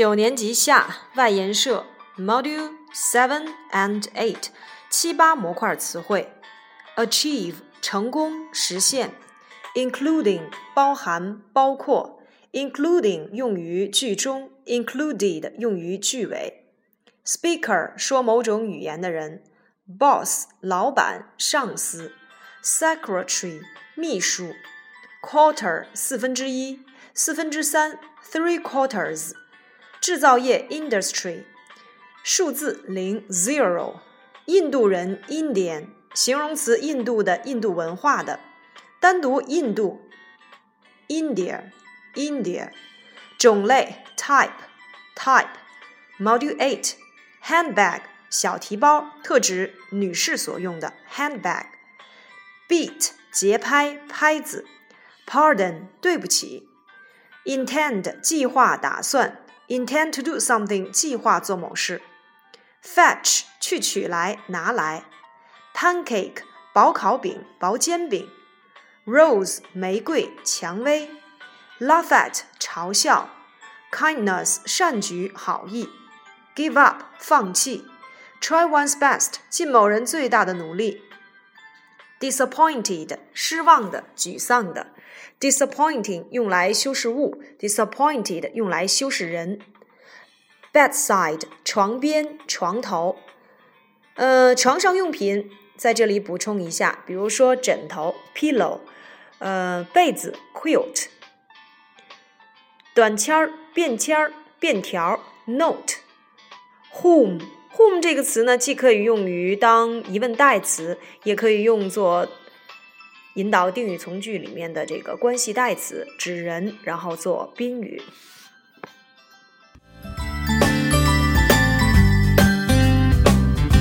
九年级下外研社 Module Seven and Eight 七八模块词汇：achieve 成功实现，including 包含包括，including 用于句中，included 用于句尾，speaker 说某种语言的人，boss 老板上司，secretary 秘书，quarter 四分之一四分之三 three quarters。制造业 industry，数字零 zero，印度人 Indian，形容词印度的印度文化的，单独印度 India India，种类 type type module eight handbag 小提包，特指女士所用的 handbag beat 节拍拍子 pardon 对不起 intend 计划打算。intend to do something 计划做某事，fetch 去取来拿来，pancake 薄烤饼薄煎饼，rose 玫瑰蔷薇，laugh at 嘲笑，kindness 善举好意，give up 放弃，try one's best 尽某人最大的努力 ，disappointed 失望的沮丧的。disappointing 用来修饰物，disappointed 用来修饰人。bedside 床边、床头，呃，床上用品在这里补充一下，比如说枕头 pillow，呃，被子 quilt，短签儿、便签儿、便条 note，whom whom 这个词呢，既可以用于当疑问代词，也可以用作。引导定语从句里面的这个关系代词指人，然后做宾语。